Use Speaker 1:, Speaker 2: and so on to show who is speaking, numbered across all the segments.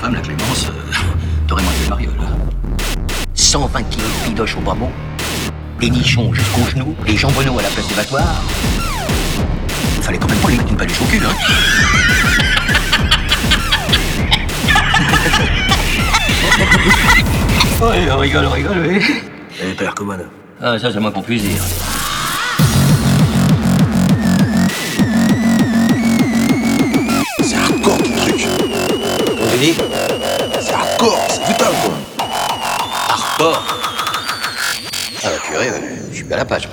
Speaker 1: femme, la Clémence, euh, t'aurais mangé le mariole.
Speaker 2: 120 kilos de pidoche au bas mot, des nichons jusqu'aux genoux, des jambonneaux à la place des battoirs.
Speaker 1: Fallait quand même pas lui mettre une paluche au cul, hein.
Speaker 2: Ouais, on rigole, on rigole, oui.
Speaker 1: Eh, père, comment
Speaker 2: Ah, ça, c'est moins qu'on puisse dire.
Speaker 1: Ah, la purée, je suis bien à la page,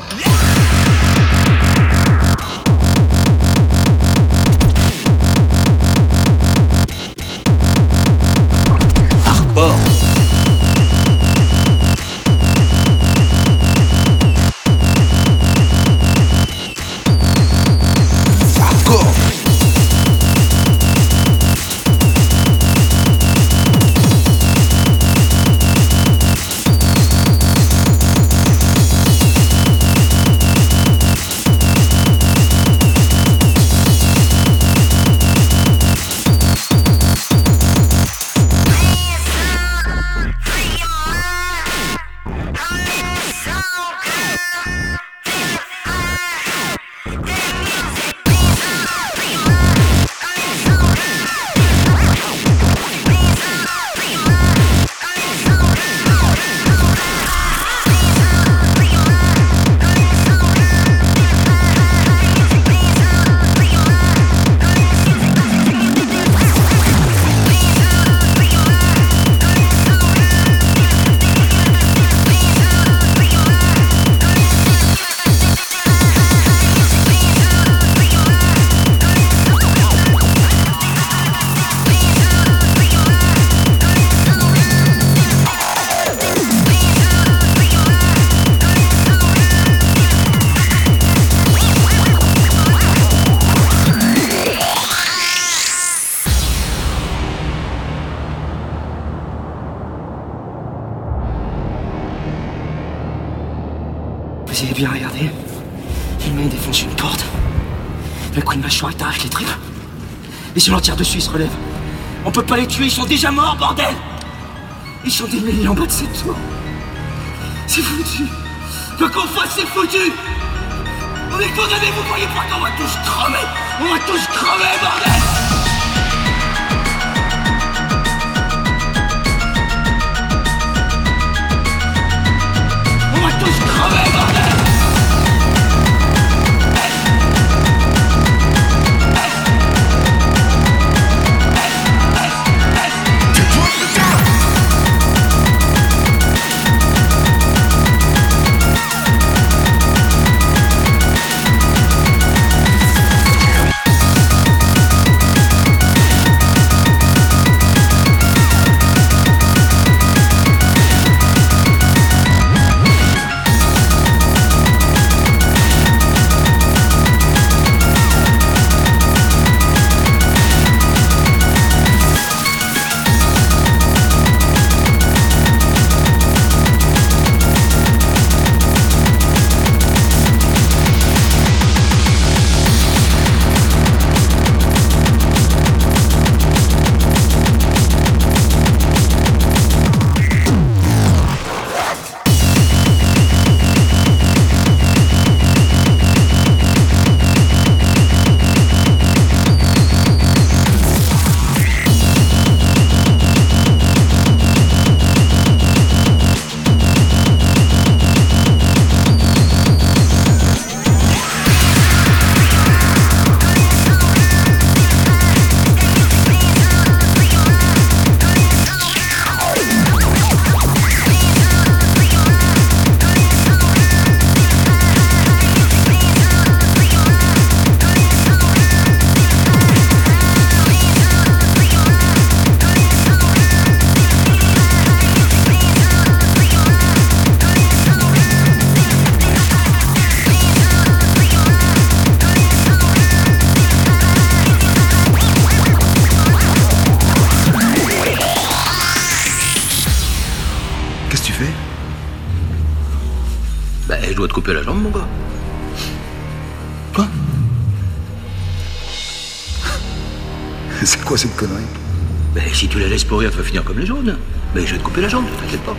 Speaker 3: Vous avez bien regardé Il m'a défoncé une porte. Le coup de mâchoire est arrache les tripes. Et si l'on tire dessus, ils se relèvent. On peut pas les tuer, ils sont déjà morts, bordel Ils sont des en bas de cette tour. C'est foutu. Quoi qu'on fasse, c'est foutu On est condamnés, vous croyez pas qu'on va tous crever On va tous crever, bordel
Speaker 1: je dois te couper la jambe, mon gars.
Speaker 4: Quoi C'est quoi cette connerie?
Speaker 1: Mais si tu la laisses pourrir, tu vas finir comme les jaunes. Mais je vais te couper la jambe, ne t'inquiète pas.